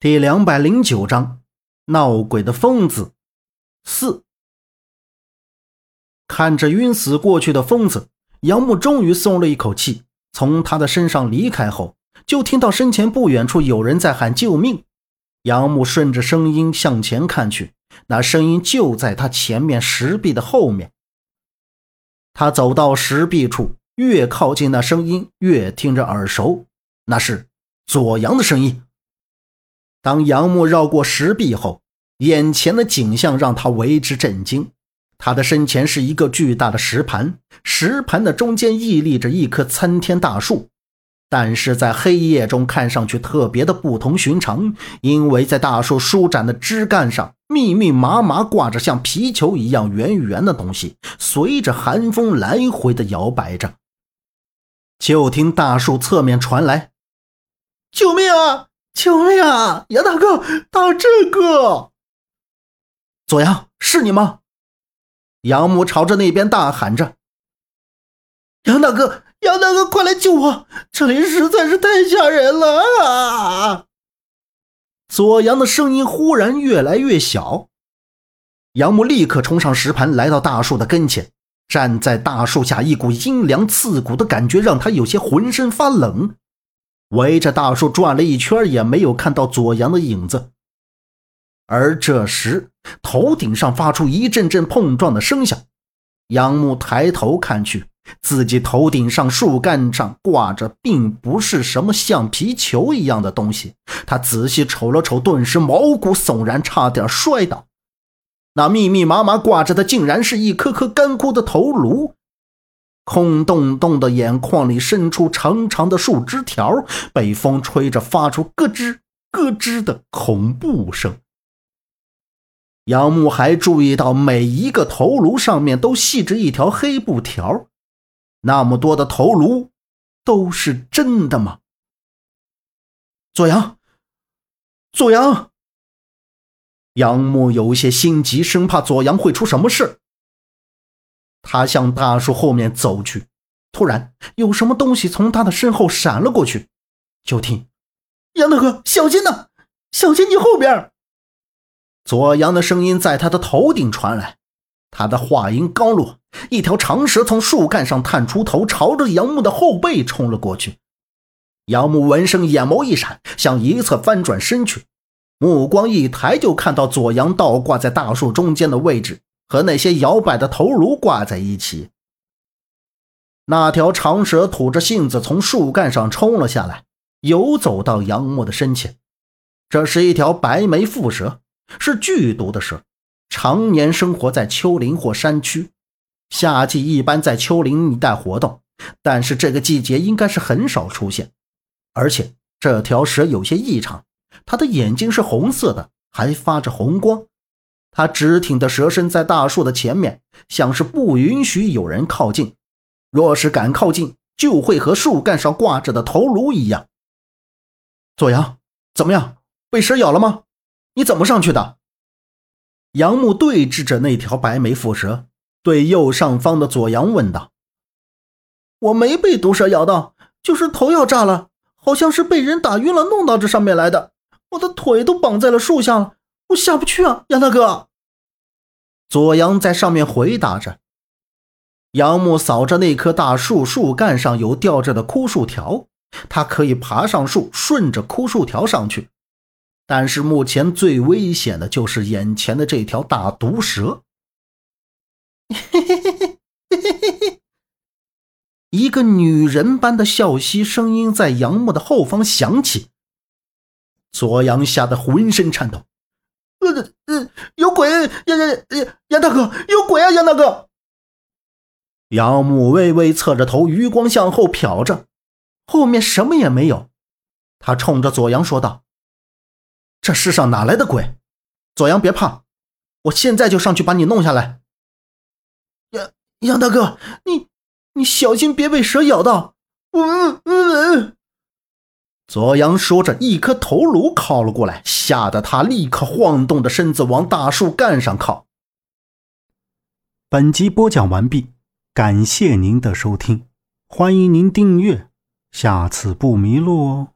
第两百零九章，闹鬼的疯子四。看着晕死过去的疯子，杨木终于松了一口气。从他的身上离开后，就听到身前不远处有人在喊救命。杨木顺着声音向前看去，那声音就在他前面石壁的后面。他走到石壁处，越靠近那声音，越听着耳熟，那是左阳的声音。当杨木绕过石壁后，眼前的景象让他为之震惊。他的身前是一个巨大的石盘，石盘的中间屹立着一棵参天大树，但是在黑夜中看上去特别的不同寻常，因为在大树舒展的枝干上密密麻麻挂着像皮球一样圆圆的东西，随着寒风来回的摇摆着。就听大树侧面传来：“救命啊！”救命啊！杨大哥，打这个！左阳，是你吗？杨木朝着那边大喊着：“杨大哥，杨大哥，快来救我！这里实在是太吓人了啊！”左阳的声音忽然越来越小。杨木立刻冲上石盘，来到大树的跟前，站在大树下，一股阴凉刺骨的感觉让他有些浑身发冷。围着大树转了一圈，也没有看到左阳的影子。而这时，头顶上发出一阵阵碰撞的声响。杨木抬头看去，自己头顶上树干上挂着，并不是什么橡皮球一样的东西。他仔细瞅了瞅，顿时毛骨悚然，差点摔倒。那密密麻麻挂着的，竟然是一颗颗干枯的头颅。空洞洞的眼眶里伸出长长的树枝条，被风吹着发出咯吱咯吱的恐怖声。杨木还注意到每一个头颅上面都系着一条黑布条，那么多的头颅都是真的吗？左阳，左阳，杨木有些心急，生怕左阳会出什么事。他向大树后面走去，突然有什么东西从他的身后闪了过去。就听：“杨大哥，小心呐，小心你后边！”左阳的声音在他的头顶传来。他的话音刚落，一条长蛇从树干上探出头，朝着杨木的后背冲了过去。杨木闻声，眼眸一闪，向一侧翻转身去，目光一抬，就看到左阳倒挂在大树中间的位置。和那些摇摆的头颅挂在一起。那条长蛇吐着信子从树干上冲了下来，游走到杨木的身前。这是一条白眉蝮蛇，是剧毒的蛇，常年生活在丘陵或山区，夏季一般在丘陵一带活动，但是这个季节应该是很少出现。而且这条蛇有些异常，它的眼睛是红色的，还发着红光。他直挺的蛇身在大树的前面，像是不允许有人靠近。若是敢靠近，就会和树干上挂着的头颅一样。左阳，怎么样？被蛇咬了吗？你怎么上去的？杨木对峙着那条白眉蝮蛇，对右上方的左阳问道：“我没被毒蛇咬到，就是头要炸了，好像是被人打晕了，弄到这上面来的。我的腿都绑在了树下了，我下不去啊，杨大哥。”左阳在上面回答着，杨木扫着那棵大树树干上有吊着的枯树条，他可以爬上树，顺着枯树条上去。但是目前最危险的就是眼前的这条大毒蛇。嘿嘿嘿嘿嘿嘿嘿嘿！一个女人般的笑嘻声音在杨木的后方响起，左阳吓得浑身颤抖。呃呃，有鬼！杨杨杨杨大哥，有鬼啊！杨大哥，杨木微微侧着头，余光向后瞟着，后面什么也没有。他冲着左阳说道：“这世上哪来的鬼？左阳别怕，我现在就上去把你弄下来。”杨杨大哥，你你小心别被蛇咬到！嗯嗯嗯。左阳说着，一颗头颅靠了过来，吓得他立刻晃动着身子往大树干上靠。本集播讲完毕，感谢您的收听，欢迎您订阅，下次不迷路哦。